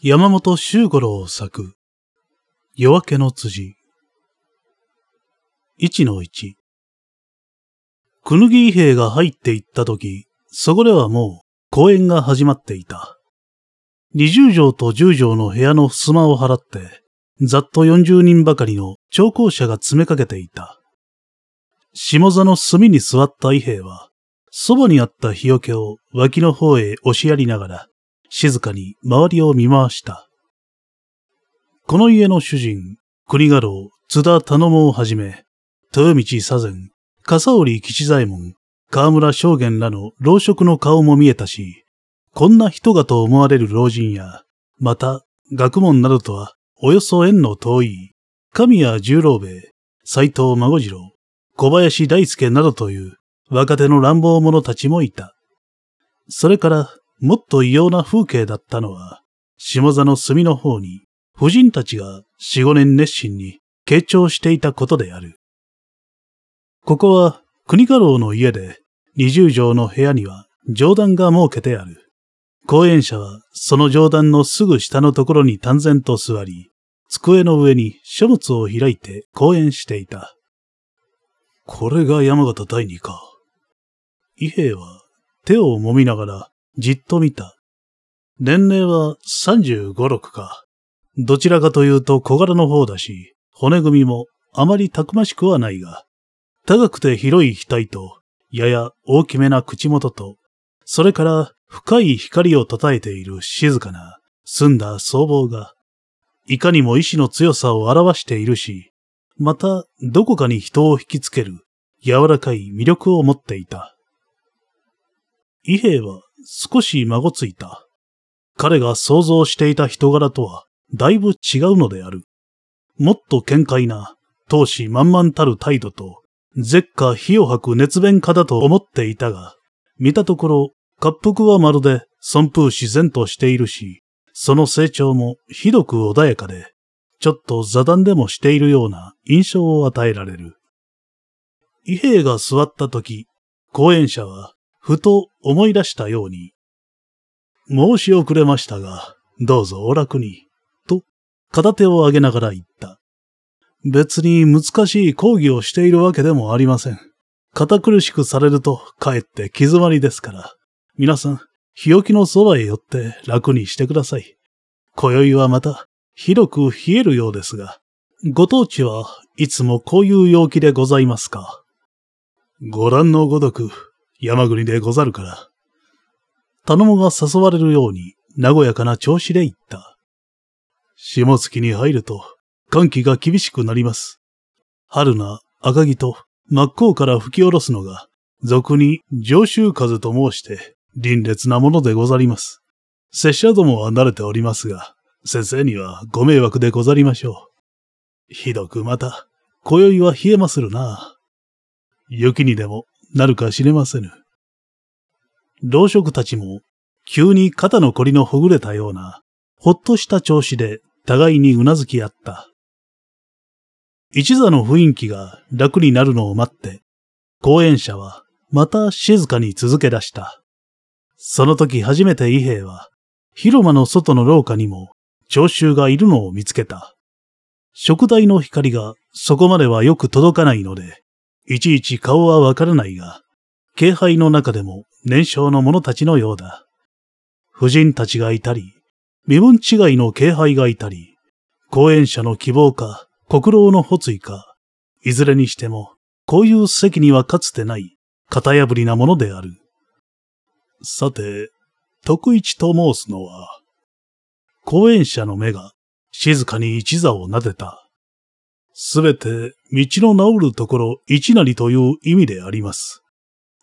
山本周五郎作、夜明けの辻。一の一。くぬぎ兵が入っていったとき、そこではもう公演が始まっていた。二十畳と十畳の部屋の襖を払って、ざっと四十人ばかりの聴講者が詰めかけていた。下座の隅に座った伊兵は、そばにあった日よけを脇の方へ押しやりながら、静かに周りを見回した。この家の主人、国家老、津田頼もをはじめ、豊道左膳、笠織吉左衛門、河村正元らの老職の顔も見えたし、こんな人がと思われる老人や、また、学問などとは、およそ縁の遠い、神谷十郎兵衛、斎藤孫次郎、小林大輔などという若手の乱暴者たちもいた。それから、もっと異様な風景だったのは、下座の隅の方に、婦人たちが四五年熱心に傾聴していたことである。ここは国家老の家で、二十畳の部屋には上段が設けてある。講演者はその上段のすぐ下のところに淡然と座り、机の上に書物を開いて講演していた。これが山形第二か。伊兵衛は手を揉みながらじっと見た。年齢は35、6か。どちらかというと小柄の方だし、骨組みもあまりたくましくはないが、高くて広い額と、やや大きめな口元と、それから深い光をたたえている静かな、澄んだ僧帽が、いかにも意志の強さを表しているし、またどこかに人を引きつける柔らかい魅力を持っていた。伊兵衛は少し孫ついた。彼が想像していた人柄とは、だいぶ違うのである。もっと見解な、闘志満々たる態度と、絶下火を吐く熱弁家だと思っていたが、見たところ、滑腹はまるで尊風自然としているし、その成長もひどく穏やかで、ちょっと座談でもしているような印象を与えられる。伊兵が座った時、講演者はふと思い出したように、申し遅れましたが、どうぞお楽に、と片手を上げながら言った。別に難しい講義をしているわけでもありません。堅苦しくされるとかえって気詰まりですから、皆さん、日置のそばへ寄って楽にしてください。今宵はまた、広く冷えるようですが、ご当地はいつもこういう陽気でございますか。ご覧のごとく、山国でござるから。頼もが誘われるように、和やかな調子で言った。下月に入ると、寒気が厳しくなります。春菜、赤木と真っ向から吹き下ろすのが、俗に上州風と申して、凛冽なものでござります。拙者どもは慣れておりますが、先生にはご迷惑でござりましょう。ひどくまた、今宵は冷えまするな。雪にでもなるか知れませぬ。老職たちも、急に肩のこりのほぐれたような、ほっとした調子で互いにうなずき合った。一座の雰囲気が楽になるのを待って、講演者はまた静かに続け出した。その時初めて伊兵衛は、広間の外の廊下にも聴衆がいるのを見つけた。食台の光がそこまではよく届かないので、いちいち顔はわからないが、気配の中でも年少の者たちのようだ。婦人たちがいたり、身分違いの気配がいたり、講演者の希望か、国老の発意か、いずれにしても、こういう席にはかつてない、型破りなものである。さて、徳一と申すのは、講演者の目が静かに一座を撫でた。すべて道の治るところ一なりという意味であります。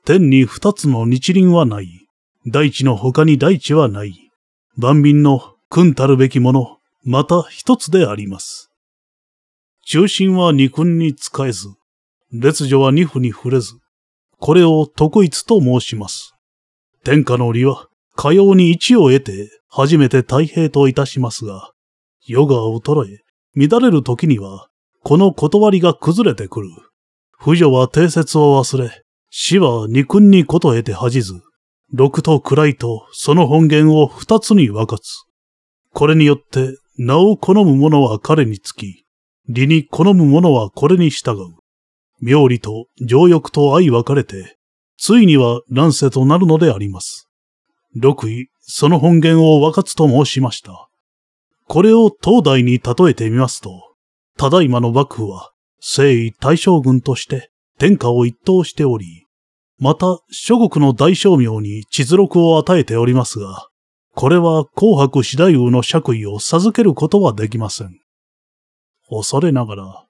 天に二つの日輪はない。大地の他に大地はない。万民の君たるべきもの、また一つであります。中心は二君に使えず、列女は二夫に触れず、これを特一と申します。天下の利は、かように一を得て、初めて太平といたしますが、世が衰え、乱れる時には、この断りが崩れてくる。不女は定説を忘れ、死は二君にこと得て恥じず、六と暗いとその本源を二つに分かつ。これによって名を好む者は彼につき、理に好む者はこれに従う。妙理と情欲と相分かれて、ついには乱世となるのであります。六位、その本源を分かつと申しました。これを東大に例えてみますと、ただいまの幕府は、征夷大将軍として天下を一統しており、また諸国の大将名に実録を与えておりますが、これは紅白四大王の爵位を授けることはできません。恐れながら、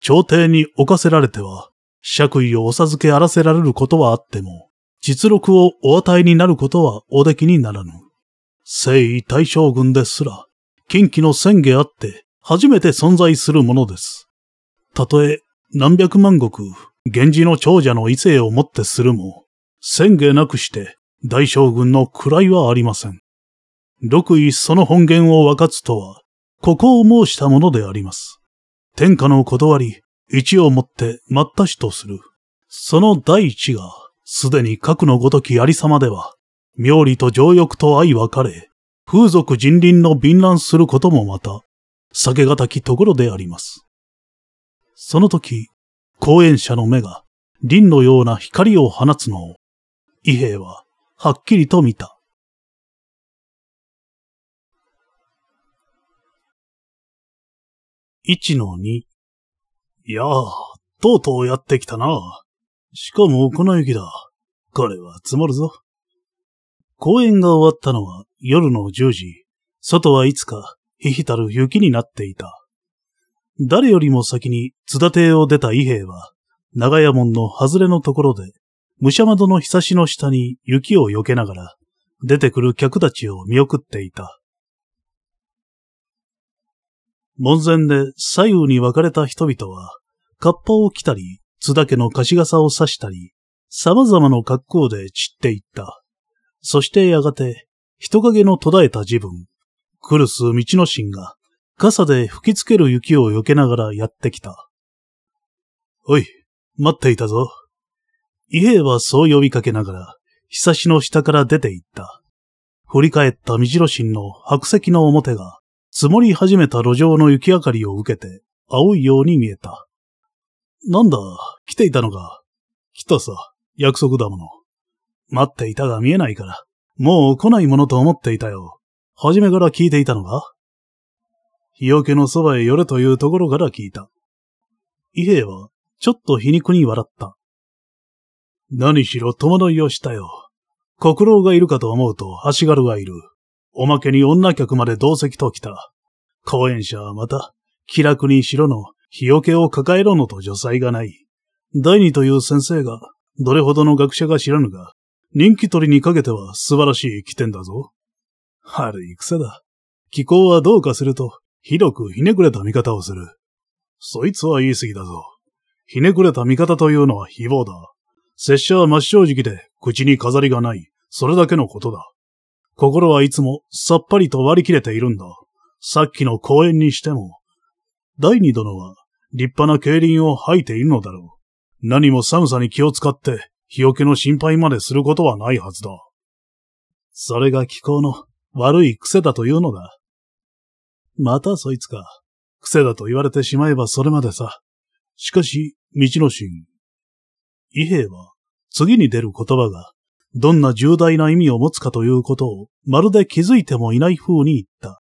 朝廷に侵せられては、爵位をお授けあらせられることはあっても、実録をお与えになることはおできにならぬ。征夷大将軍ですら、近畿の宣言あって初めて存在するものです。たとえ何百万石、源氏の長者の異性をもってするも、宣言なくして大将軍の位はありません。六位その本源を分かつとは、ここを申したものであります。天下の断り、一をもって待ったしとする。その第一が、すでに核のごときありさまでは、妙理と情欲と愛分かれ、風俗人倫の敏乱することもまた、避けがたきところであります。その時、講演者の目が、輪のような光を放つのを、伊兵衛は、はっきりと見た。一の二。いやあ、とうとうやってきたな。しかも粉雪だ。これは積もるぞ。公演が終わったのは夜の10時。外はいつか、ひひたる雪になっていた。誰よりも先に津田邸を出た伊兵衛は、長屋門の外れのところで、武者窓のひさしの下に雪を避けながら、出てくる客たちを見送っていた。門前で左右に分かれた人々は、カッパを着たり、津田家の貸し傘を差したり、様々な格好で散っていった。そしてやがて、人影の途絶えた自分、クルス道の神が、傘で吹きつける雪を避けながらやってきた。おい、待っていたぞ。伊兵衛はそう呼びかけながら、ひさしの下から出て行った。振り返った道の神の白石の表が、積もり始めた路上の雪明かりを受けて、青いように見えた。なんだ、来ていたのか。来たさ、約束だもの。待っていたが見えないから、もう来ないものと思っていたよ。初めから聞いていたのか日よけのそばへ寄れというところから聞いた。伊兵衛は、ちょっと皮肉に笑った。何しろ戸惑いをしたよ。国老がいるかと思うと足軽がいる。おまけに女客まで同席と来た。講演者はまた、気楽にしろの、日よけを抱えろのと女才がない。第二という先生が、どれほどの学者が知らぬが、人気取りにかけては素晴らしい起点だぞ。悪い癖だ。気候はどうかすると、ひどくひねくれた見方をする。そいつは言い過ぎだぞ。ひねくれた見方というのは誹謗だ。拙者は真正直で、口に飾りがない。それだけのことだ。心はいつもさっぱりと割り切れているんだ。さっきの公演にしても、第二殿は立派な競輪を吐いているのだろう。何も寒さに気を使って日よけの心配まですることはないはずだ。それが気候の悪い癖だというのだ。またそいつか。癖だと言われてしまえばそれまでさ。しかし、道の神。伊兵衛は次に出る言葉がどんな重大な意味を持つかということを、まるで気づいてもいない風に言った。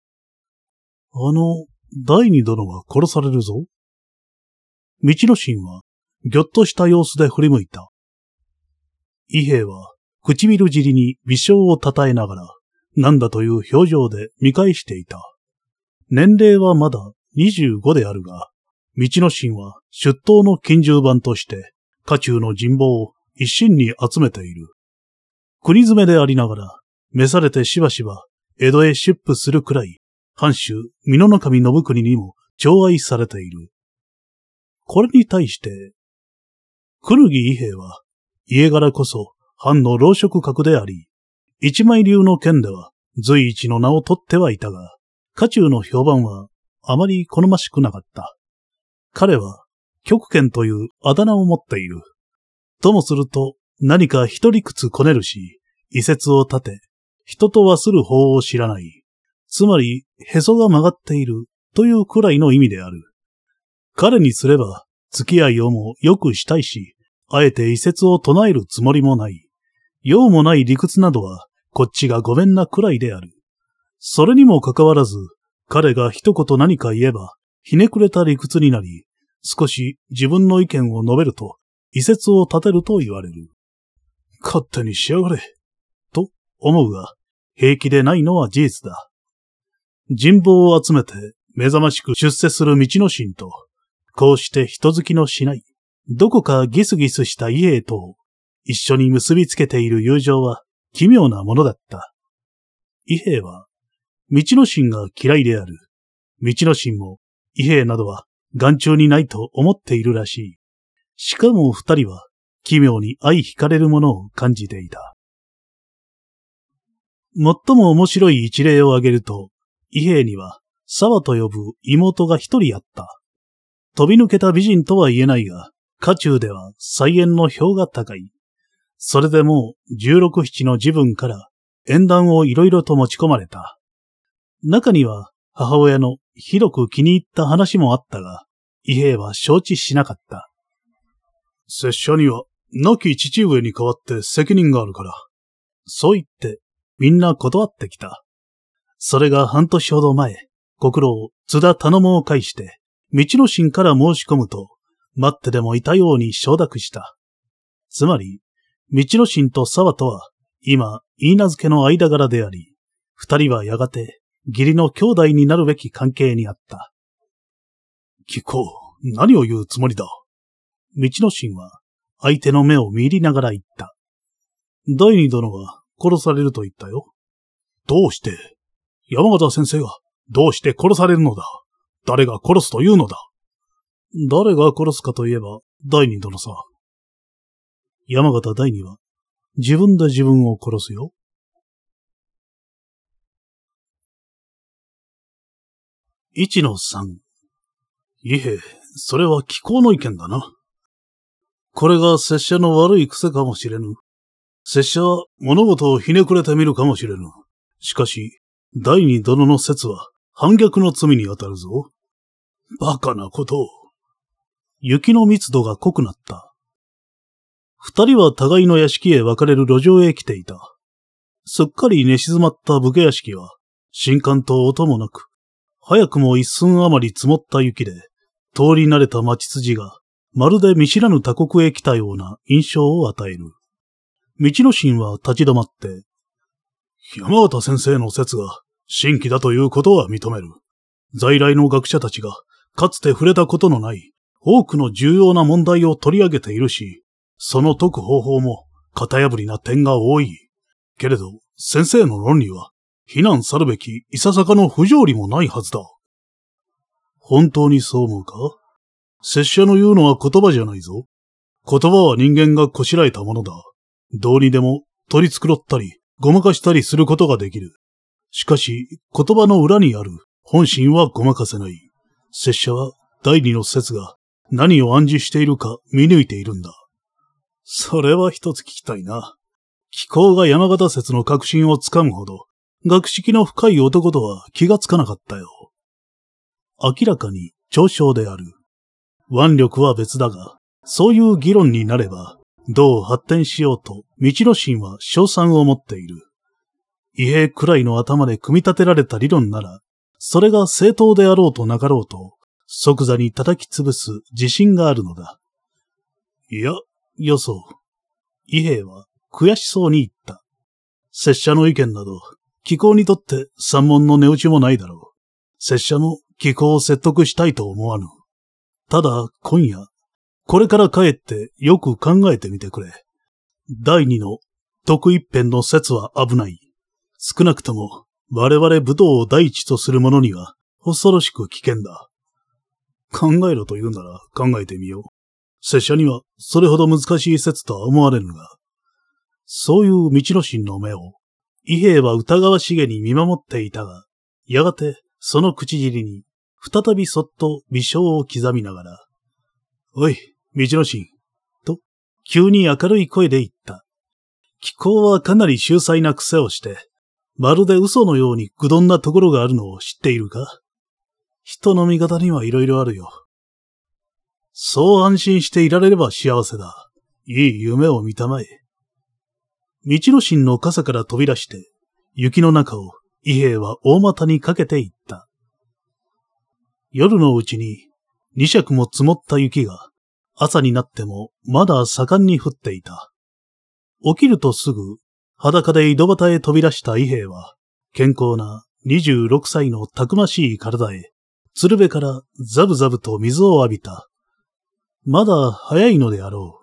あの、第二殿は殺されるぞ。道の神は、ぎょっとした様子で振り向いた。伊兵衛は、唇尻に微笑をたたえながら、なんだという表情で見返していた。年齢はまだ25であるが、道の神は出頭の近習版として、家中の人望を一心に集めている。国詰めでありながら、召されてしばしば、江戸へ出府するくらい、藩主、美濃守信国にも寵愛されている。これに対して、くぬぎ伊兵は、家柄こそ藩の老職格であり、一枚流の剣では随一の名を取ってはいたが、家中の評判はあまり好ましくなかった。彼は、極剣というあだ名を持っている。ともすると、何か一理屈こねるし、遺説を立て、人とはする法を知らない。つまり、へそが曲がっているというくらいの意味である。彼にすれば、付き合いをもよくしたいし、あえて遺説を唱えるつもりもない。用もない理屈などは、こっちがごめんなくらいである。それにもかかわらず、彼が一言何か言えば、ひねくれた理屈になり、少し自分の意見を述べると、遺説を立てると言われる。勝手にしやがれ。と思うが、平気でないのは事実だ。人望を集めて目覚ましく出世する道の神と、こうして人好きのしない、どこかギスギスした家へと、一緒に結びつけている友情は奇妙なものだった。伊兵は、道の神が嫌いである。道の神も、伊兵などは眼中にないと思っているらしい。しかも二人は、奇妙に相惹かれるものを感じていた。最も面白い一例を挙げると、伊兵には、沢と呼ぶ妹が一人あった。飛び抜けた美人とは言えないが、家中では菜園の票が高い。それでもう十六七の自分から縁談をいろいろと持ち込まれた。中には母親の広く気に入った話もあったが、伊兵は承知しなかった。拙者には亡き父上に代わって責任があるから。そう言ってみんな断ってきた。それが半年ほど前、国老津田頼もを介して、道の神から申し込むと、待ってでもいたように承諾した。つまり、道の神と沢とは、今、言い名付けの間柄であり、二人はやがて、義理の兄弟になるべき関係にあった。聞こう、何を言うつもりだ？道の神は、相手の目を見入りながら言った。第二殿は殺されると言ったよ。どうして？山形先生がどうして殺されるのだ？誰が殺すというのだ？誰が殺すかといえば、第二殿さ。山形第二は、自分で自分を殺すよ。一の三。いえ、それは気候の意見だな。これが拙者の悪い癖かもしれぬ。拙者は物事をひねくれてみるかもしれぬ。しかし、第二殿の説は反逆の罪に当たるぞ。バカなことを。雪の密度が濃くなった。二人は互いの屋敷へ分かれる路上へ来ていた。すっかり寝静まった武家屋敷は、新刊と音もなく、早くも一寸余り積もった雪で、通り慣れた町筋が、まるで見知らぬ他国へ来たような印象を与える。道の神は立ち止まって、山形先生の説が新規だということは認める。在来の学者たちがかつて触れたことのない多くの重要な問題を取り上げているし、その解く方法も型破りな点が多い。けれど、先生の論理は非難さるべきいささかの不条理もないはずだ。本当にそう思うか？拙者の言うのは言葉じゃないぞ。言葉は人間がこしらえたものだ。どうにでも取り繕ったり、ごまかしたりすることができる。しかし、言葉の裏にある本心はごまかせない。拙者は第二の説が何を暗示しているか見抜いているんだ。それは一つ聞きたいな。気候が山形説の確信をつかむほど、学識の深い男とは気がつかなかったよ。明らかに嘲笑である。腕力は別だが、そういう議論になれば、どう発展しようと、道の神は賞賛を持っている。異兵くらいの頭で組み立てられた理論なら、それが正当であろうとなかろうと、即座に叩き潰す自信があるのだ。いや、予想。異兵は悔しそうに言った。拙者の意見など、気候にとって三門の値打ちもないだろう。拙者も気候を説得したいと思わぬ。ただ、今夜、これから帰ってよく考えてみてくれ。第二の得一辺の説は危ない。少なくとも我々武道を第一とする者には恐ろしく危険だ。考えろと言うなら考えてみよう。拙者にはそれほど難しい説とは思われぬが、そういう道の神の目を、伊兵衛は疑わしげに見守っていたが、やがてその口尻に再びそっと微笑を刻みながら、おい、道の神、と、急に明るい声で言った。気候はかなり秀才な癖をして、まるで嘘のように愚鈍なところがあるのを知っているか人の味方にはいろいろあるよ。そう安心していられれば幸せだ。いい夢を見たまえ。道の神の傘から飛び出して、雪の中を伊兵衛は大股にかけていった。夜のうちに二尺も積もった雪が朝になってもまだ盛んに降っていた。起きるとすぐ裸で井戸端へ飛び出した伊兵衛は健康な26歳のたくましい体へ鶴瓶からザブザブと水を浴びた。まだ早いのであろ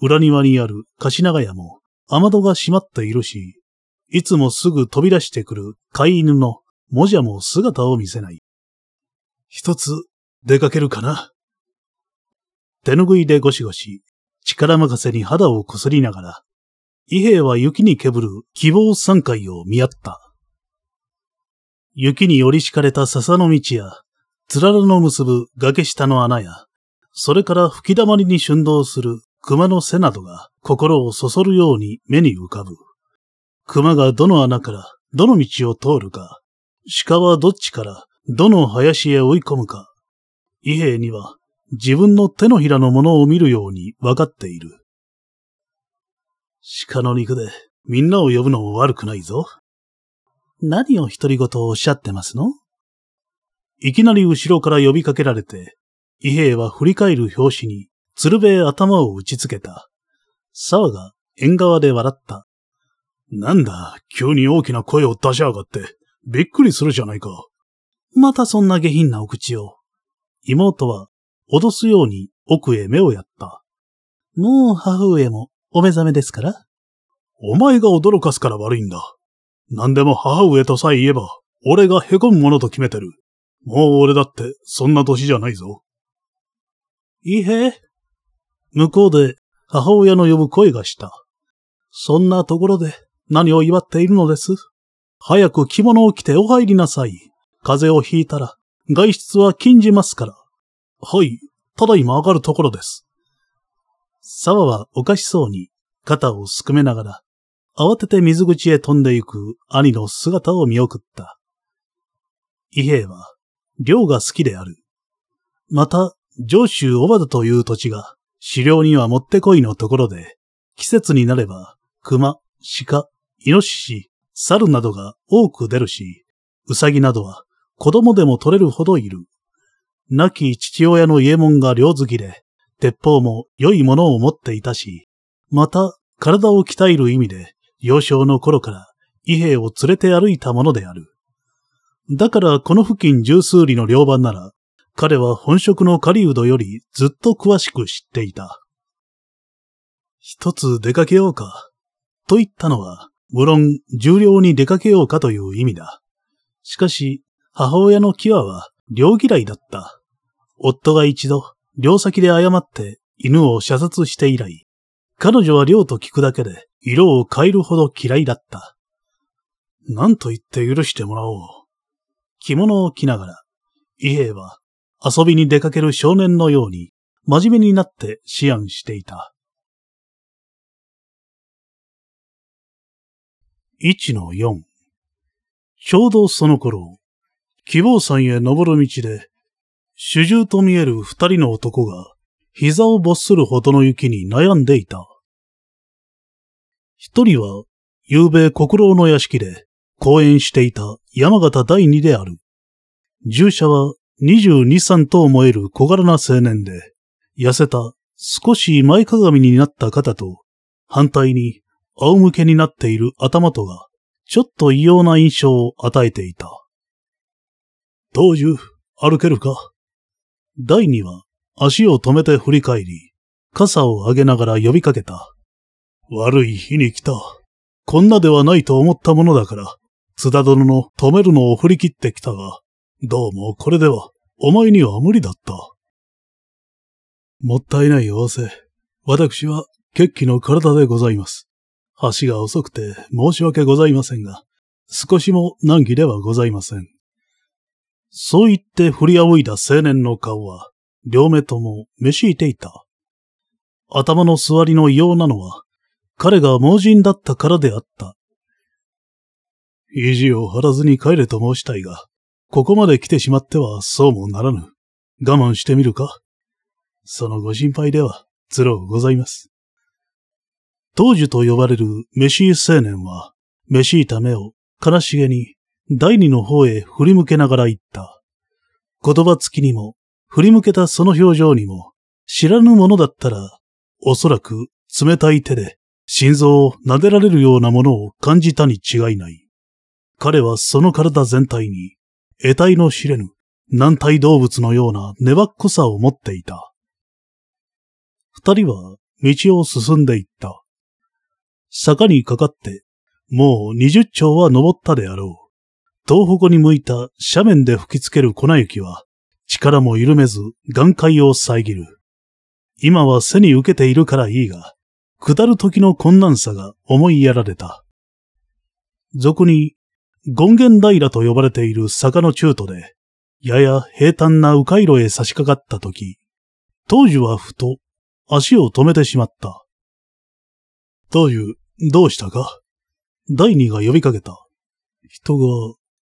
う。裏庭にある貸し長屋も雨戸が閉まっているし、いつもすぐ飛び出してくる飼い犬のもじゃも姿を見せない。一つ出かけるかな？手ぬぐいでゴシゴシ、力任せに肌をこすりながら、伊兵衛は雪にけぶる希望三回を見合った。雪に折り敷かれた笹の道や、つららの結ぶ崖下の穴や、それから吹き溜まりに春動する熊の背などが心をそそるように目に浮かぶ。熊がどの穴からどの道を通るか、鹿はどっちからどの林へ追い込むか、伊兵には自分の手のひらのものを見るように分かっている。鹿の肉でみんなを呼ぶのも悪くないぞ。何を独り言をおっしゃってますの？いきなり後ろから呼びかけられて、伊兵衛は振り返る拍子に鶴瓶頭を打ちつけた。沢が縁側で笑った。なんだ、急に大きな声を出しやがって、びっくりするじゃないか。またそんな下品なお口を。妹は脅すように奥へ目をやった。もう母上もお目覚めですからお前が驚かすから悪いんだ。何でも母上とさえ言えば、俺が凹むものと決めてる。もう俺だってそんな年じゃないぞ。いいへ。向こうで母親の呼ぶ声がした。そんなところで何を祝っているのです？早く着物を着てお入りなさい。風邪をひいたら外出は禁じますから。はい、ただ今上がるところです。沢はおかしそうに肩をすくめながら、慌てて水口へ飛んでゆく兄の姿を見送った。伊兵衛は、漁が好きである。また、上州小和という土地が、狩猟にはもってこいのところで、季節になれば、熊、鹿、イノシシ、猿などが多く出るし、ウサギなどは子供でも取れるほどいる。亡き父親の家門が両好きで、鉄砲も良いものを持っていたし、また体を鍛える意味で、幼少の頃から伊兵を連れて歩いたものである。だからこの付近十数里の両番なら、彼は本職の狩人よりずっと詳しく知っていた。一つ出かけようか。と言ったのは、無論重量に出かけようかという意味だ。しかし、母親のキワは両嫌いだった。夫が一度、両先で誤って犬を射殺して以来、彼女は両と聞くだけで色を変えるほど嫌いだった。何と言って許してもらおう。着物を着ながら、伊兵衛は遊びに出かける少年のように真面目になって思案していた。一の四。ちょうどその頃、希望山へ登る道で、主従と見える二人の男が、膝を没するほどの雪に悩んでいた。一人は、夕べ国老の屋敷で講演していた山形第二である。従者は二十二三と思える小柄な青年で、痩せた少し前かがみになった肩と、反対に仰向けになっている頭とが、ちょっと異様な印象を与えていた。当時、歩けるか？第二は足を止めて振り返り、傘を上げながら呼びかけた。悪い日に来た。こんなではないと思ったものだから、津田殿の止めるのを振り切ってきたが、どうもこれでは、お前には無理だった。もったいない仰せ。私は、決起の体でございます。足が遅くて申し訳ございませんが、少しも難儀ではございません。そう言って振り仰いだ青年の顔は、両目ともめしいていた。頭の座りの異様なのは、彼が盲人だったからであった。意地を張らずに帰れと申したいが、ここまで来てしまってはそうもならぬ。我慢してみるかそのご心配では、つろうございます。当時と呼ばれるメシー青年は、メシーた目を悲しげに第二の方へ振り向けながら言った。言葉つきにも、振り向けたその表情にも、知らぬものだったら、おそらく冷たい手で心臓を撫でられるようなものを感じたに違いない。彼はその体全体に、得体の知れぬ軟体動物のような粘っこさを持っていた。二人は道を進んでいった。坂にかかって、もう二十丁は登ったであろう。東北に向いた斜面で吹きつける粉雪は、力も緩めず眼界を遮る。今は背に受けているからいいが、下る時の困難さが思いやられた。俗に、権現平と呼ばれている坂の中途で、やや平坦な迂回路へ差し掛かった時、当時はふと足を止めてしまった。当時、どうしたか？第二が呼びかけた。人が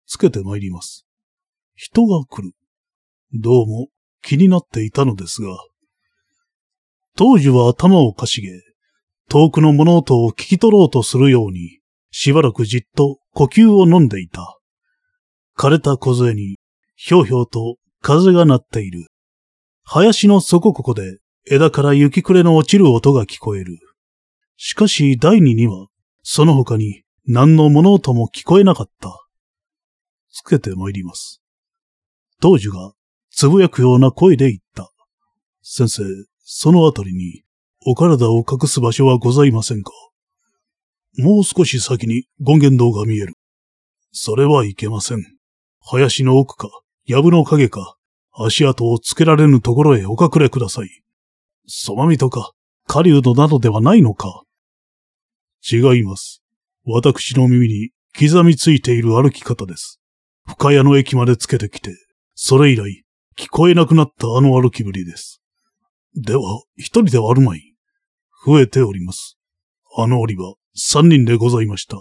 つけて参ります。人が来る。どうも気になっていたのですが。当時は頭をかしげ、遠くの物音を聞き取ろうとするように、しばらくじっと呼吸を飲んでいた。枯れた小杖にひょうひょうと風が鳴っている。林の底ここで枝から雪暮れの落ちる音が聞こえる。しかし第二には、その他に何の物音も聞こえなかった。つけて参ります。当時がつぶやくような声で言った。先生、そのあたりにお体を隠す場所はございませんか？もう少し先に権現堂が見える。それはいけません。林の奥か、藪の影か、足跡をつけられぬところへお隠れください。そまみとか、狩人などではないのか違います。私の耳に刻みついている歩き方です。深谷の駅までつけてきて、それ以来、聞こえなくなったあの歩きぶりです。では、一人ではあるまい。増えております。あの折は三人でございました。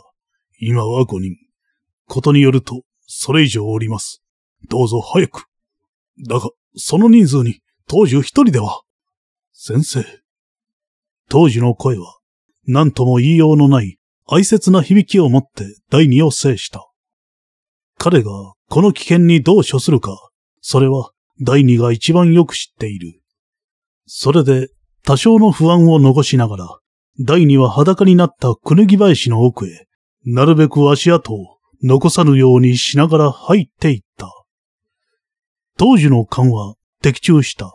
今は五人。ことによると、それ以上おります。どうぞ早く。だが、その人数に、当時一人では。先生。当時の声は、何とも言いようのない哀切な響きを持って第二を制した。彼がこの危険にどう処するか、それは第二が一番よく知っている。それで多少の不安を残しながら、第二は裸になったくぬぎ林の奥へ、なるべく足跡を残さぬようにしながら入っていった。当時の勘は的中した。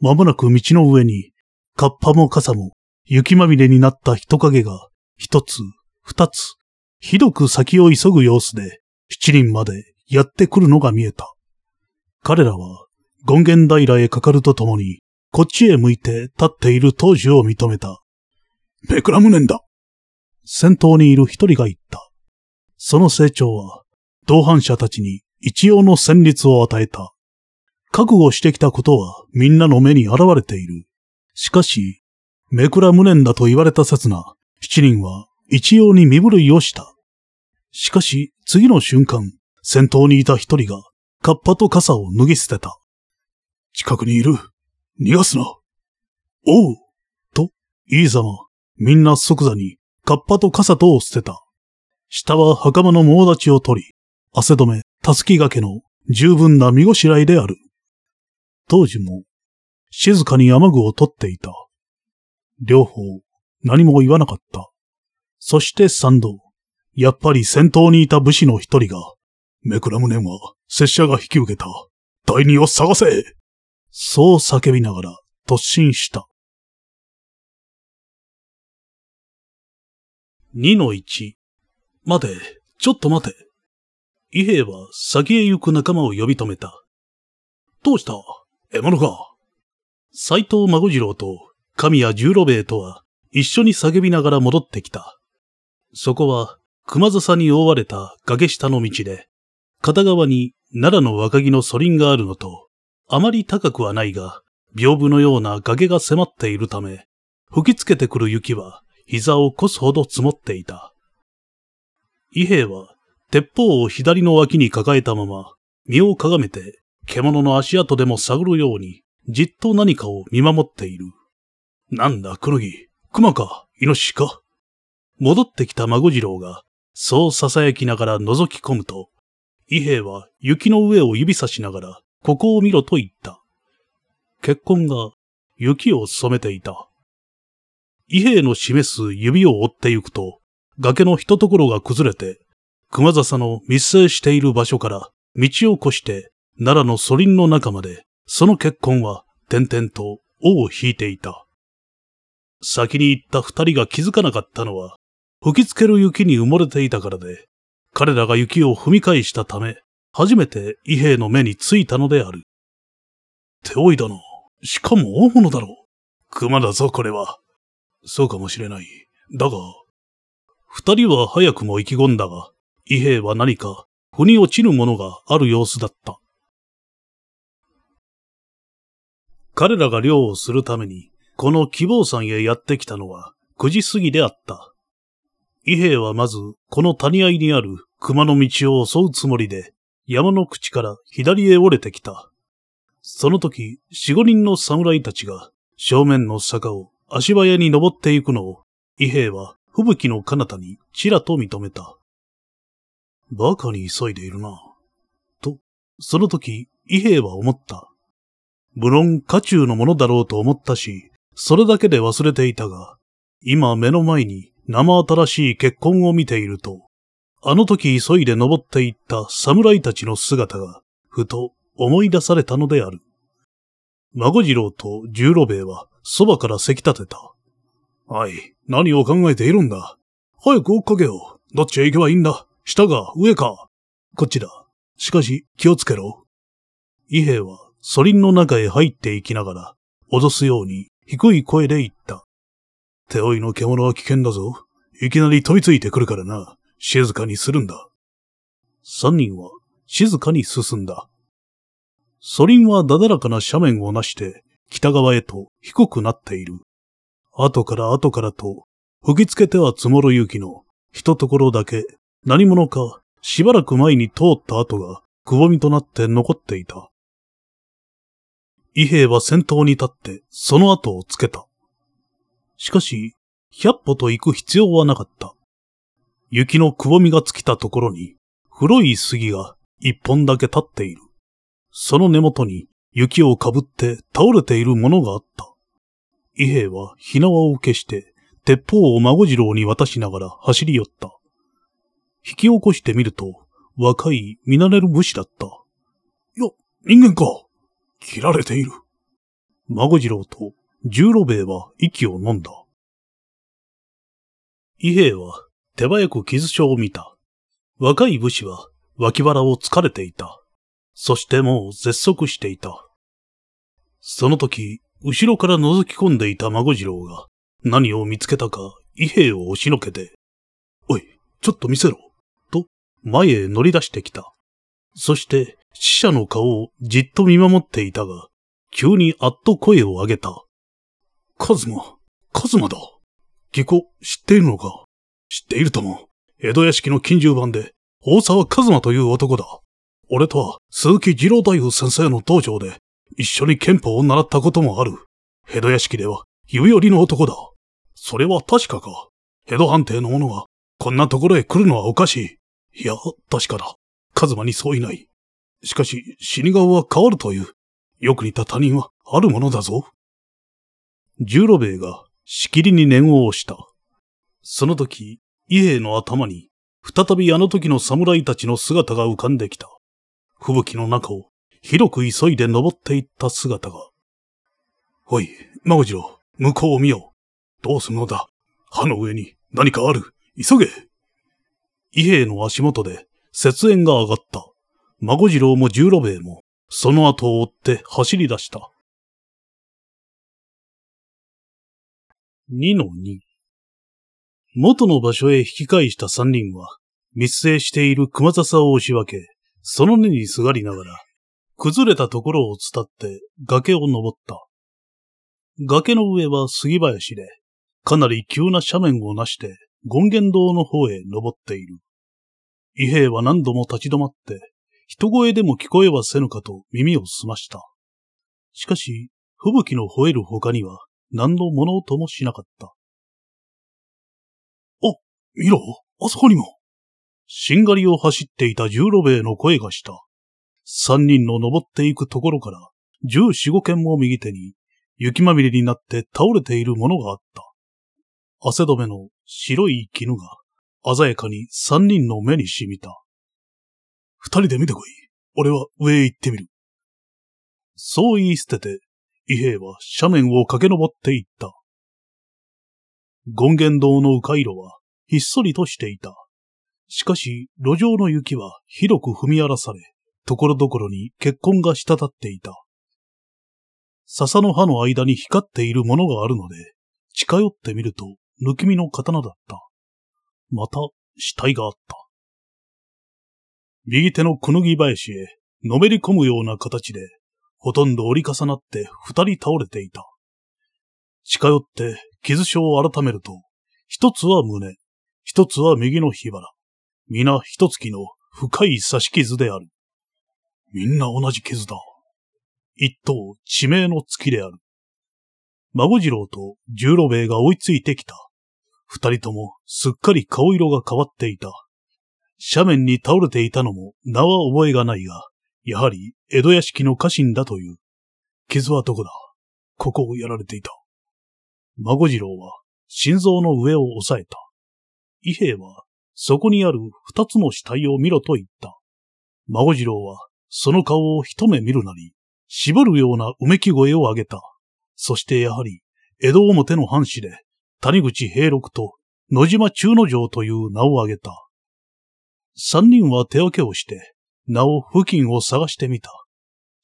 まもなく道の上に、カッパも傘も雪まみれになった人影が一つ、二つ、ひどく先を急ぐ様子で七人までやってくるのが見えた。彼らは権現平へかかるとともに、こっちへ向いて立っている当時を認めた。ベクラムネンだ先頭にいる一人が言った。その成長は、同伴者たちに一応の戦律を与えた。覚悟してきたことはみんなの目に現れている。しかし、めくら無念だと言われた刹那、七人は一様に身震いをした。しかし、次の瞬間、先頭にいた一人が、カッパと傘を脱ぎ捨てた。近くにいる。逃がすな。おう。と、いいざま、みんな即座に、カッパと傘とを捨てた。下は袴の猛立ちを取り、汗止め、たすきがけの十分な身ごしらえである。当時も、静かに雨具を取っていた。両方、何も言わなかった。そして三度、やっぱり先頭にいた武士の一人が、めくらむねんは、拙者が引き受けた。第二を探せそう叫びながら突進した。二の一。待て、ちょっと待て。伊兵は先へ行く仲間を呼び止めた。どうした？獲物か斎藤孫次郎と神谷十郎兵衛とは一緒に叫びながら戻ってきた。そこは熊笹に覆われた崖下の道で、片側に奈良の若木の祖林があるのと、あまり高くはないが、屏風のような崖が迫っているため、吹きつけてくる雪は膝をこすほど積もっていた。伊兵衛は鉄砲を左の脇に抱えたまま、身をかがめて、獣の足跡でも探るように、じっと何かを見守っている。なんだ、黒木。熊か、イノシシか。戻ってきた孫次郎が、そう囁きながら覗き込むと、伊兵衛は雪の上を指さしながら、ここを見ろと言った。血痕が雪を染めていた。伊兵の示す指を追ってゆくと、崖の一ところが崩れて、熊笹の密生している場所から道を越して奈良の祖林の中まで、その血痕は点々と尾を引いていた。先に行った二人が気づかなかったのは、吹きつける雪に埋もれていたからで、彼らが雪を踏み返したため、初めて伊兵の目についたのである。手負いだな。しかも大物だろう。熊だぞ、これは。そうかもしれない。だが、二人は早くも意気込んだが、伊兵衛は何か、腑に落ちるものがある様子だった。彼らが漁をするために、この希望山へやってきたのは9時過ぎであった。伊兵衛はまず、この谷合にある熊の道を襲うつもりで、山の口から左へ折れてきた。その時、四五人の侍たちが、正面の坂を足早に登っていくのを、伊兵衛は吹雪の彼方にちらと認めた。バカに急いでいるな。と、その時、伊兵衛は思った。無論、家中のものだろうと思ったし、それだけで忘れていたが、今目の前に生新しい結婚を見ていると、あの時急いで登っていった侍たちの姿が、ふと思い出されたのである。孫次郎と十郎兵衛はそばからせき立てた。はい、何を考えているんだ？早く追っかけよう。どっちへ行けばいいんだ？下か、上か？こっちだ。しかし、気をつけろ。伊兵衛は、ソリンの中へ入っていきながら、脅すように、低い声で言った。手負いの獣は危険だぞ。いきなり飛びついてくるからな。静かにするんだ。三人は、静かに進んだ。ソリンはだだらかな斜面をなして、北側へと低くなっている。後から後からと、吹きつけては積もる雪の、一ところだけ何者かしばらく前に通った跡がくぼみとなって残っていた。伊兵は先頭に立ってその後をつけた。しかし、百歩と行く必要はなかった。雪のくぼみが尽きたところに、黒い杉が一本だけ立っている。その根元に雪をかぶって倒れているものがあった。伊兵衛は火縄を消して、鉄砲を孫次郎に渡しながら走り寄った。引き起こしてみると、若い見慣れる武士だった。よ、人間か切られている。孫次郎と十郎兵衛は息を飲んだ。伊兵衛は手早く傷書を見た。若い武士は脇腹を疲れていた。そしてもう絶足していた。その時、後ろから覗き込んでいた孫次郎が何を見つけたか伊兵を押しのけて、おい、ちょっと見せろ。と前へ乗り出してきた。そして死者の顔をじっと見守っていたが、急にあっと声を上げた。カズマ、カズマだ。義子、知っているのか知っているとも。江戸屋敷の近習番で、大沢カズマという男だ。俺とは鈴木二郎大夫先生の道場で、一緒に憲法を習ったこともある。江戸屋敷では指折りの男だ。それは確かか。江戸藩邸の者が、こんなところへ来るのはおかしい。いや、確かだ。カズマにそういない。しかし、死に顔は変わるという。よく似た他人はあるものだぞ。十郎兵衛がしきりに念を押した。その時、伊兵衛の頭に、再びあの時の侍たちの姿が浮かんできた。吹雪の中を広く急いで登っていった姿が。おい、孫次郎、向こうを見よう。どうするのだ歯の上に何かある。急げ伊兵衛の足元で雪煙が上がった。孫次郎も十郎兵衛も、その後を追って走り出した。2の2。元の場所へ引き返した三人は、密生している熊笹を押し分け、その根にすがりながら、崩れたところを伝って崖を登った。崖の上は杉林で、かなり急な斜面をなして、権現堂の方へ登っている。伊兵は何度も立ち止まって、人声でも聞こえはせぬかと耳を澄ました。しかし、吹雪の吠える他には何の物音もしなかった。あ、見ろ、あそこにも。しんがりを走っていた十路兵衛の声がした。三人の登っていくところから、十四五軒も右手に、雪まみれになって倒れているものがあった。汗止めの白い絹が、鮮やかに三人の目に染みた。二人で見てこい。俺は上へ行ってみる。そう言い捨てて、伊兵は斜面を駆け上っていった。権現堂の迂回路はひっそりとしていた。しかし、路上の雪は広く踏み荒らされ、ところどころに血痕が滴っていた。笹の葉の間に光っているものがあるので、近寄ってみると、抜き身の刀だった。また、死体があった。右手のくぬぎ林へ、のめり込むような形で、ほとんど折り重なって二人倒れていた。近寄って傷傷を改めると、一つは胸、一つは右の火腹、皆一月の深い刺し傷である。みんな同じ傷だ。一等地名の月である。孫次郎と十郎兵衛が追いついてきた。二人ともすっかり顔色が変わっていた。斜面に倒れていたのも名は覚えがないが、やはり江戸屋敷の家臣だという。傷はどこだ？ここをやられていた。孫次郎は心臓の上を押さえた。伊兵衛はそこにある二つの死体を見ろと言った。孫次郎はその顔を一目見るなり、絞るようなうめき声を上げた。そしてやはり、江戸表の藩士で、谷口平六と野島中之丞という名を挙げた。三人は手分けをして、なお付近を探してみた。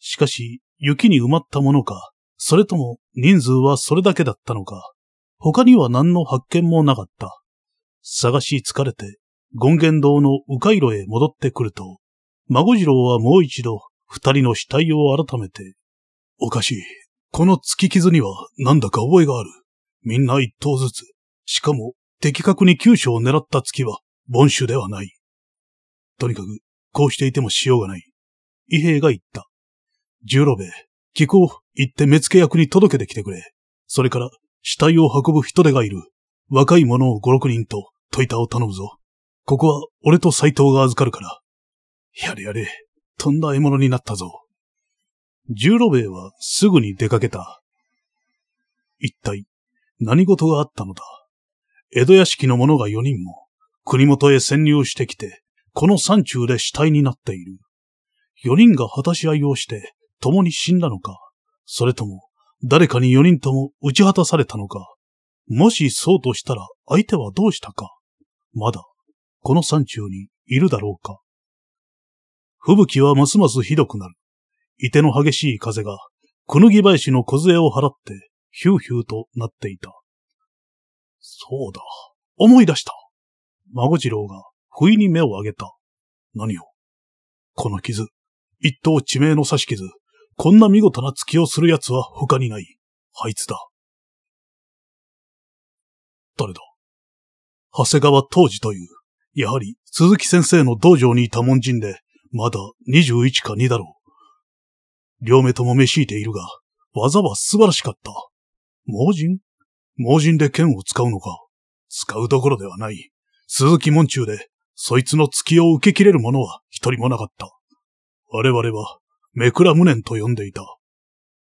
しかし、雪に埋まったものか、それとも人数はそれだけだったのか、他には何の発見もなかった。探し疲れて、権現堂の迂回路へ戻ってくると、孫次郎はもう一度、二人の死体を改めて、おかしい。この突き傷にはなんだか覚えがある。みんな一頭ずつ。しかも、的確に急所を狙った突きは、凡手ではない。とにかく、こうしていてもしようがない。伊兵が言った。十郎兵衛、気候、行って目付役に届けてきてくれ。それから、死体を運ぶ人手がいる。若い者を五六人と、問いたを頼むぞ。ここは、俺と斎藤が預かるから。やれやれ、とんだ獲物になったぞ。十郎兵衛はすぐに出かけた。一体、何事があったのだ。江戸屋敷の者が四人も、国元へ潜入してきて、この山中で死体になっている。四人が果たし合いをして、共に死んだのか、それとも、誰かに四人とも打ち果たされたのか。もしそうとしたら、相手はどうしたか。まだ、この山中にいるだろうか。吹雪はますますひどくなる。いての激しい風が、くぬぎ林の小杖を払って、ヒューヒューとなっていた。そうだ。思い出した。孫次郎が不意に目を上げた。何を？この傷。一刀致命の刺し傷。こんな見事な突きをする奴は他にない。あいつだ。誰だ？長谷川当時という、やはり鈴木先生の道場にいた門人で、まだ21か2だろう。両目ともめしいているが、技は素晴らしかった。盲人？盲人で剣を使うのか？使うどころではない。鈴木門中でそいつの突きを受け切れる者は一人もなかった。我々は、めくら無念と呼んでいた。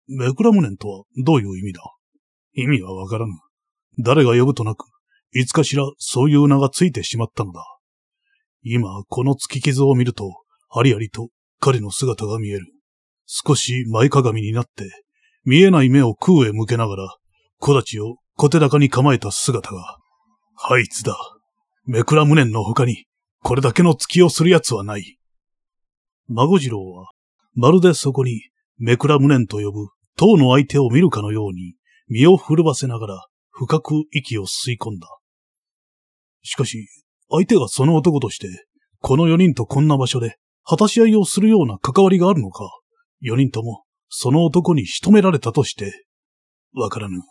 めくら無念とはどういう意味だ？意味はわからぬ。誰が呼ぶとなく、いつかしらそういう名がついてしまったのだ。今、この突き傷を見ると、ありありと彼の姿が見える。少し前かがみになって、見えない目を空へ向けながら、小立ちを小手高に構えた姿が、あいつだ。めくら無念の他に、これだけの突きをする奴はない。孫次郎は、まるでそこに、めくら無念と呼ぶ、塔の相手を見るかのように、身を震わせながら、深く息を吸い込んだ。しかし、相手がその男として、この四人とこんな場所で、果たし合いをするような関わりがあるのか、四人とも、その男に仕留められたとして、わからぬ。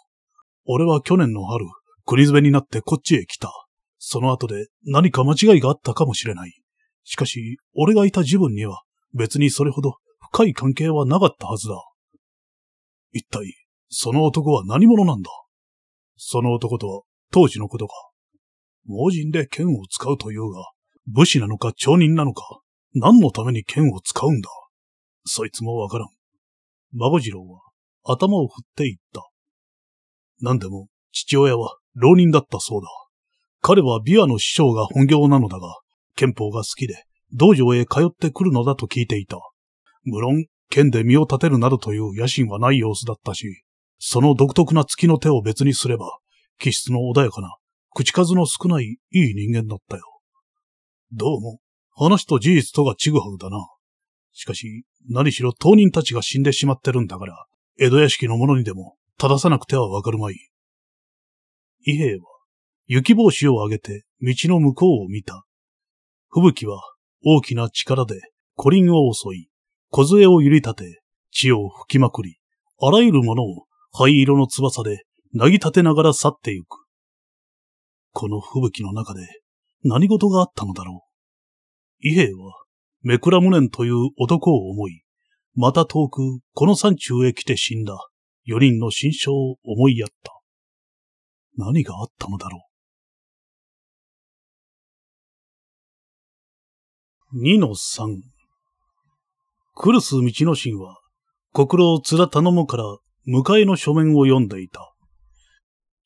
俺は去年の春、国詰めになってこっちへ来た。その後で何か間違いがあったかもしれない。しかし、俺がいた自分には別にそれほど深い関係はなかったはずだ。一体、その男は何者なんだ？その男とは当時のことか？盲人で剣を使うというが、武士なのか町人なのか、何のために剣を使うんだ？そいつもわからん。孫次郎は頭を振って言った。何でも、父親は浪人だったそうだ。彼は琵琶の師匠が本業なのだが、憲法が好きで、道場へ通ってくるのだと聞いていた。無論、剣で身を立てるなどという野心はない様子だったし、その独特な月の手を別にすれば、気質の穏やかな、口数の少ないいい人間だったよ。どうも、話と事実とがちぐはぐだな。しかし、何しろ当人たちが死んでしまってるんだから、江戸屋敷の者にでも正さなくてはわかるまい。伊兵衛は、雪帽子を上げて道の向こうを見た。吹雪は大きな力で古林を襲い、小杖を揺り立て、血を吹きまくり、あらゆるものを灰色の翼でなぎ立てながら去ってゆく。この吹雪の中で何事があったのだろう。伊兵衛は、めくら無念という男を思い、また遠くこの山中へ来て死んだ四人の心象を思いやった。何があったのだろう。二の三。クルス道之進は、国老津田頼むから迎えの書面を読んでいた。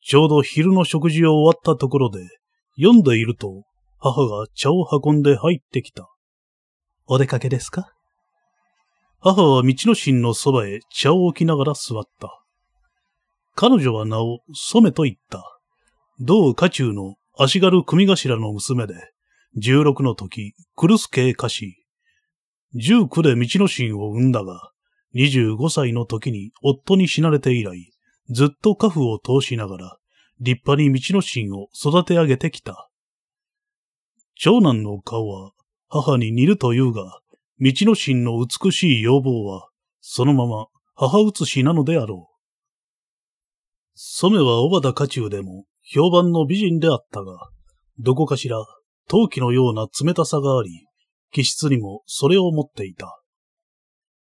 ちょうど昼の食事を終わったところで、読んでいると、母が茶を運んで入ってきた。お出かけですか？母は道之進のそばへ茶を置きながら座った。彼女は名を染と言った。同家中の足軽組頭の娘で、16の時、クスケ家家し、19で道之進を産んだが、25歳の時に夫に死なれて以来、ずっと家父を通しながら、立派に道之進を育て上げてきた。長男の顔は母に似るというが、道之進の美しい要望は、そのまま母写しなのであろう。染めは小畑家中でも評判の美人であったが、どこかしら陶器のような冷たさがあり、気質にもそれを持っていた。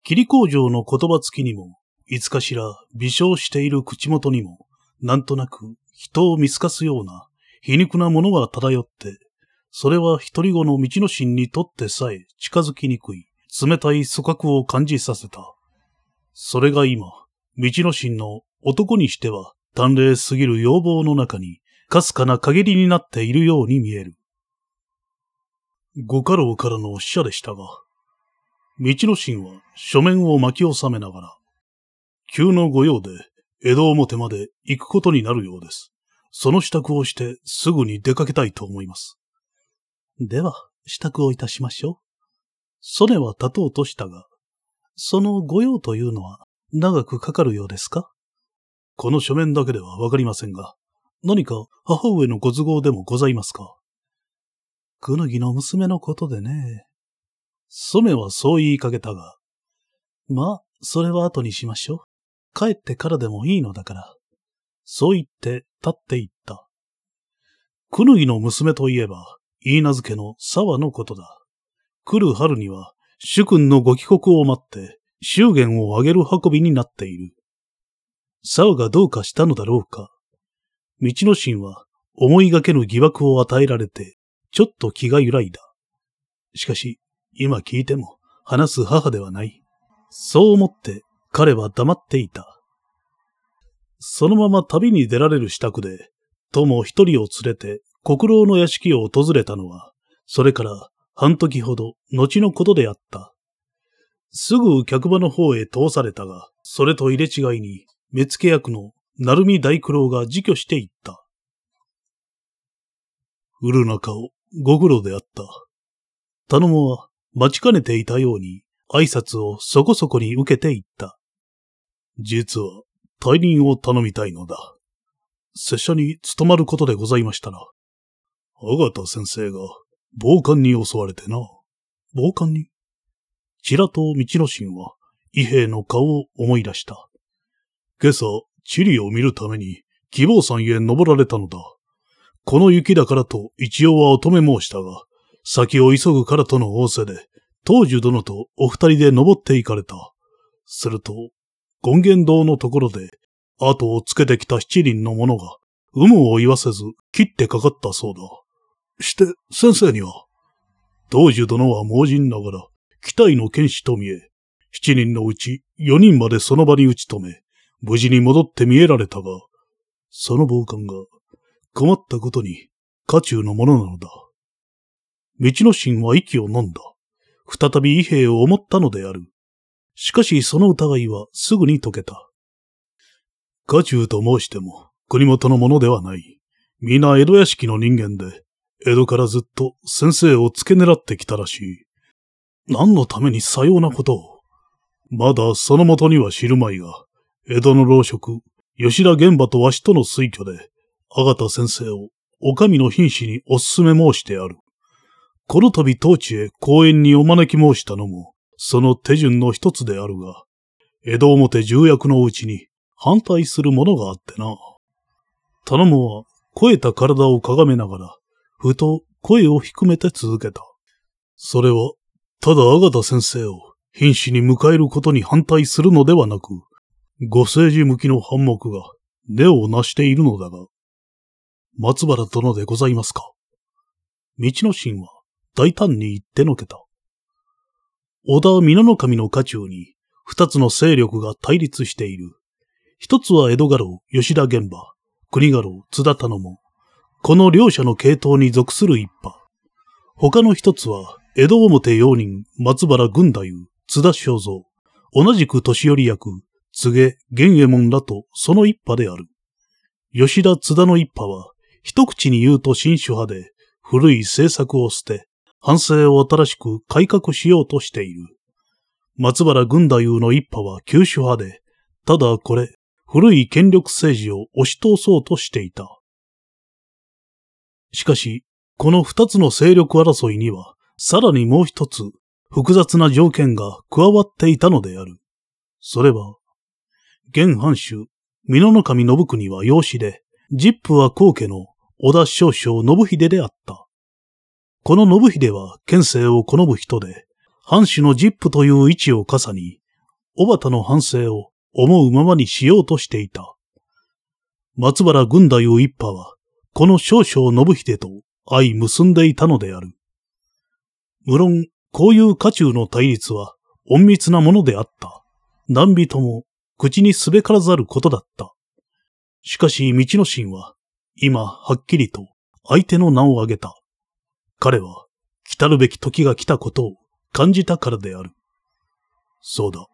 霧工場の言葉付きにも、いつかしら微笑している口元にも、なんとなく人を見透かすような皮肉なものが漂って、それは一人子の道の神にとってさえ近づきにくい、冷たい組閣を感じさせた。それが今、道の神の男にしては短麗すぎる要望の中に、かすかな陰りになっているように見える。ご家老からの使者でしたが、道の神は書面を巻き収めながら、急の御用で江戸表まで行くことになるようです。その支度をしてすぐに出かけたいと思います。では、支度をいたしましょう。ソネは立とうとしたが、その御用というのは長くかかるようですか？この書面だけではわかりませんが、何か母上のご都合でもございますか？くぬぎの娘のことでね。染はそう言いかけたが、まあ、それは後にしましょう。帰ってからでもいいのだから。そう言って立って行った。くぬぎの娘といえば、言い名付けの沢のことだ。来る春には、主君のご帰国を待って、祝言をあげる運びになっている。沢がどうかしたのだろうか。道の神は思いがけぬ疑惑を与えられて、ちょっと気が揺らいだ。しかし、今聞いても話す母ではない。そう思って彼は黙っていた。そのまま旅に出られる支度で、友一人を連れて国老の屋敷を訪れたのは、それから半時ほど後のことであった。すぐ客場の方へ通されたが、それと入れ違いに、目付役の鳴海大九郎が自居していった。うる中をご苦労であった。頼もは待ちかねていたように挨拶をそこそこに受けていった。実は退任を頼みたいのだ。拙者に務まることでございましたら。阿形先生が暴漢に襲われてな。暴漢に？ちらと道之進は伊兵の顔を思い出した。今朝、地理を見るために希望山へ登られたのだ。この雪だからと一応は乙女申したが、先を急ぐからとの仰せで、当樹殿とお二人で登って行かれた。すると、権現堂のところで、後をつけてきた七人の者が、有無を言わせず、切ってかかったそうだ。して、先生には、当樹殿は盲人ながら、期待の剣士と見え、七人のうち四人までその場に打ち止め、無事に戻って見えられたが、その暴漢が困ったことに家中のものなのだ。道の神は息を飲んだ。再び伊兵を思ったのである。しかしその疑いはすぐに解けた。家中と申しても国元のものではない。皆江戸屋敷の人間で、江戸からずっと先生を付け狙ってきたらしい。何のためにさようなことを。まだその元には知るまいが、江戸の老職、吉田玄馬とわしとの推挙で、あがた先生を、お上の品士にお勧め申してある。この度当地へ公園にお招き申したのも、その手順の一つであるが、江戸表重役のうちに反対するものがあってな。頼むは、肥えた体をかがめながら、ふと声を低めて続けた。それは、ただあがた先生を瀕死に迎えることに反対するのではなく、ご政治向きの反目が根をなしているのだが、松原殿でございますか道の神は大胆に言ってのけた。織田美濃守の家中に二つの勢力が対立している。一つは江戸家老吉田玄馬、国家老津田頼も、この両者の系統に属する一派。他の一つは江戸表用人松原軍太夫、津田正蔵、同じく年寄役、柘植、玄右衛門らとその一派である。吉田津田の一派は、一口に言うと新種派で、古い政策を捨て、反省を新しく改革しようとしている。松原軍太夫の一派は旧種派で、ただこれ、古い権力政治を押し通そうとしていた。しかし、この二つの勢力争いには、さらにもう一つ、複雑な条件が加わっていたのである。それは、現藩主、美濃守信国は養子で、実父は皇家の織田少将信秀であった。この信秀は県政を好む人で、藩主の実父という位置を傘に、小畑の反省を思うままにしようとしていた。松原軍太夫一派は、この少将信秀と相結んでいたのである。無論、こういう家中の対立は隠密なものであった。何人も口にすべからざることだった。しかし、道の神は、今、はっきりと相手の名を挙げた。彼は、来たるべき時が来たことを感じたからである。そうだ。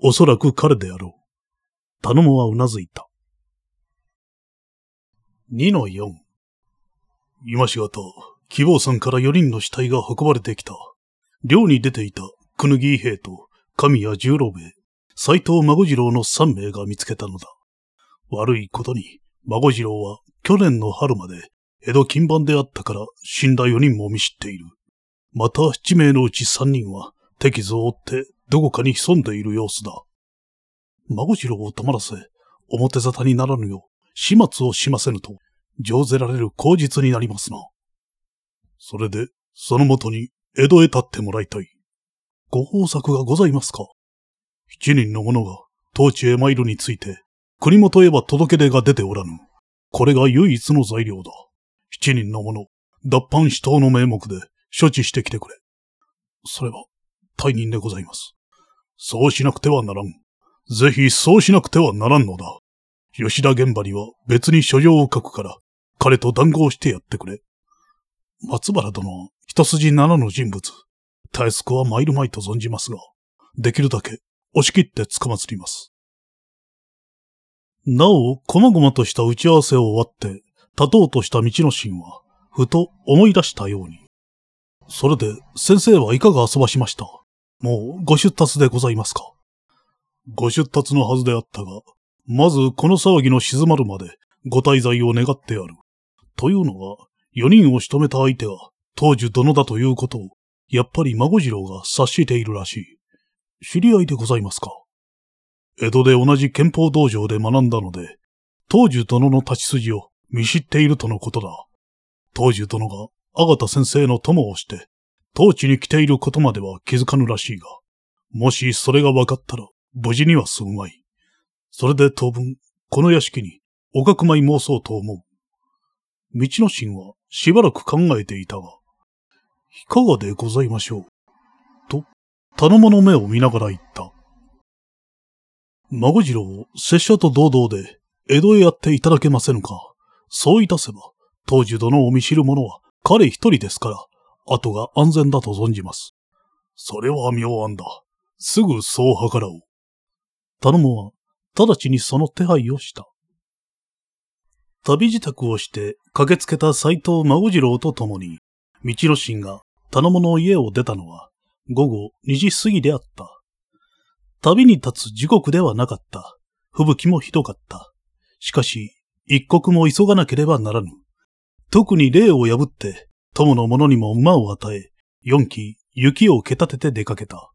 おそらく彼であろう。頼もはうなずいた。2の4。今しがた、希望さんから4人の死体が運ばれてきた。寮に出ていた、くぬぎ兵と、神谷十郎兵衛、斎藤孫次郎の3名が見つけたのだ。悪いことに、孫次郎は去年の春まで江戸金番であったから死んだ4人も見知っている。また7名のうち3人は敵図を追ってどこかに潜んでいる様子だ。孫次郎を止まらせ、表沙汰にならぬよ始末をしませぬと、上ぜられる口実になりますな。それで、そのもとに江戸へ立ってもらいたい。ご方策がございますか？七人の者が当地へ参るについて、国元へは届け出が出ておらぬ。これが唯一の材料だ。七人の者、脱藩死闘の名目で処置してきてくれ。それは、大任でございます。そうしなくてはならん。ぜひそうしなくてはならんのだ。吉田現場には別に書状を書くから、彼と談合してやってくれ。松原殿は一筋七の人物。たえすこは参るまいと存じますが、できるだけ押し切って捕まつります。なお、こまごまとした打ち合わせを終わって、立とうとした道の神は、ふと思い出したように。それで、先生はいかが遊ばしました？もう、ご出立でございますか？ご出立のはずであったが、まずこの騒ぎの静まるまで、ご滞在を願ってある。というのが、四人を仕留めた相手が、当時殿だということを、やっぱり孫次郎が察しているらしい。知り合いでございますか？江戸で同じ憲法道場で学んだので、当時殿の立ち筋を見知っているとのことだ。当時殿がアガタ先生の友をして、当地に来ていることまでは気づかぬらしいが、もしそれが分かったら、無事には済むまい。それで当分、この屋敷に、おかくまい申そうと思う。道の神はしばらく考えていたが、いかがでございましょう？と、頼母の目を見ながら言った。孫次郎を、拙者と堂々で、江戸へやっていただけませぬか。そういたせば、当時殿を見知る者は彼一人ですから、後が安全だと存じます。それは妙案だ。すぐそう計らおう。頼母は、直ちにその手配をした。旅支度をして駆けつけた斎藤孫次郎と共に、道の神が頼母の家を出たのは午後2時過ぎであった。旅に立つ時刻ではなかった。吹雪もひどかった。しかし、一刻も急がなければならぬ。特に霊を破って、友の者にも馬を与え、四機、雪を蹴立てて出かけた。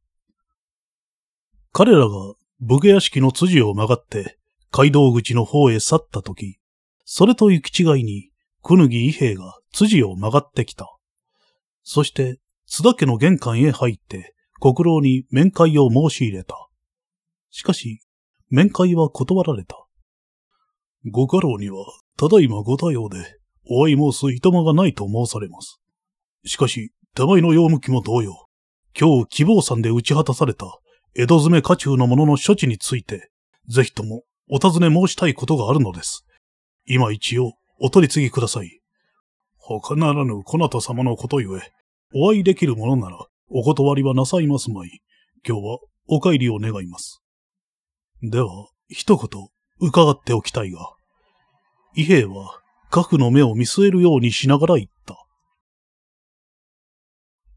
彼らが武家屋敷の辻を曲がって、街道口の方へ去った時、それと行き違いに、くぬぎ伊兵衛が辻を曲がってきた。そして、津田家の玄関へ入って、国老に面会を申し入れた。しかし、面会は断られた。ご家老には、ただいまご多用で、お会い申すいとまがないと申されます。しかし、手前の用向きも同様、今日希望山で打ち果たされた江戸詰め家中の者の処置について、ぜひともお尋ね申したいことがあるのです。今一応お取り次ぎください。他ならぬこなた様のことゆえ、お会いできるものならお断りはなさいますまい。今日はお帰りを願います。では、一言伺っておきたいが、伊兵衛は核の目を見据えるようにしながら言った。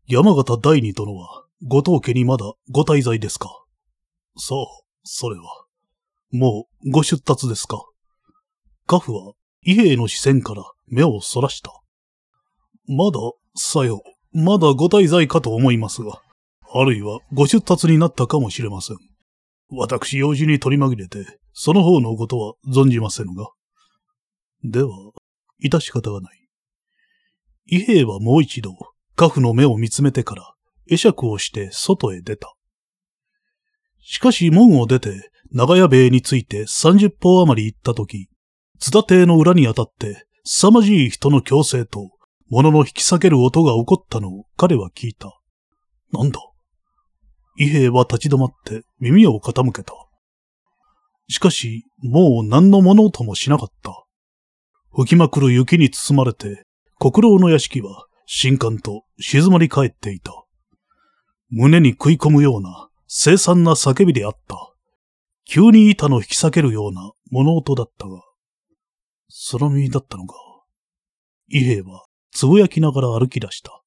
山形第二殿は、後藤家にまだご滞在ですか？そう、それは。もう、ご出立ですか？カフは、伊兵衛の視線から目をそらした。まだ、さよ、まだご滞在かと思いますが、あるいはご出立になったかもしれません。私用事に取り紛れて、その方のことは存じませんが。では、致し方がない。伊兵衛はもう一度、カフの目を見つめてから、会釈をして外へ出た。しかし門を出て、長屋塀について三十歩余り行ったとき、津田邸の裏に当たって、凄まじい人の強制と、物の引き裂ける音が起こったのを彼は聞いた。なんだ？伊兵衛は立ち止まって耳を傾けた。しかし、もう何の物音もしなかった。吹きまくる雪に包まれて、国老の屋敷は、新刊と静まり返っていた。胸に食い込むような、凄惨な叫びであった。急に板の引き裂けるような物音だったが、空耳だったのか。伊兵衛は、つぶやきながら歩き出した。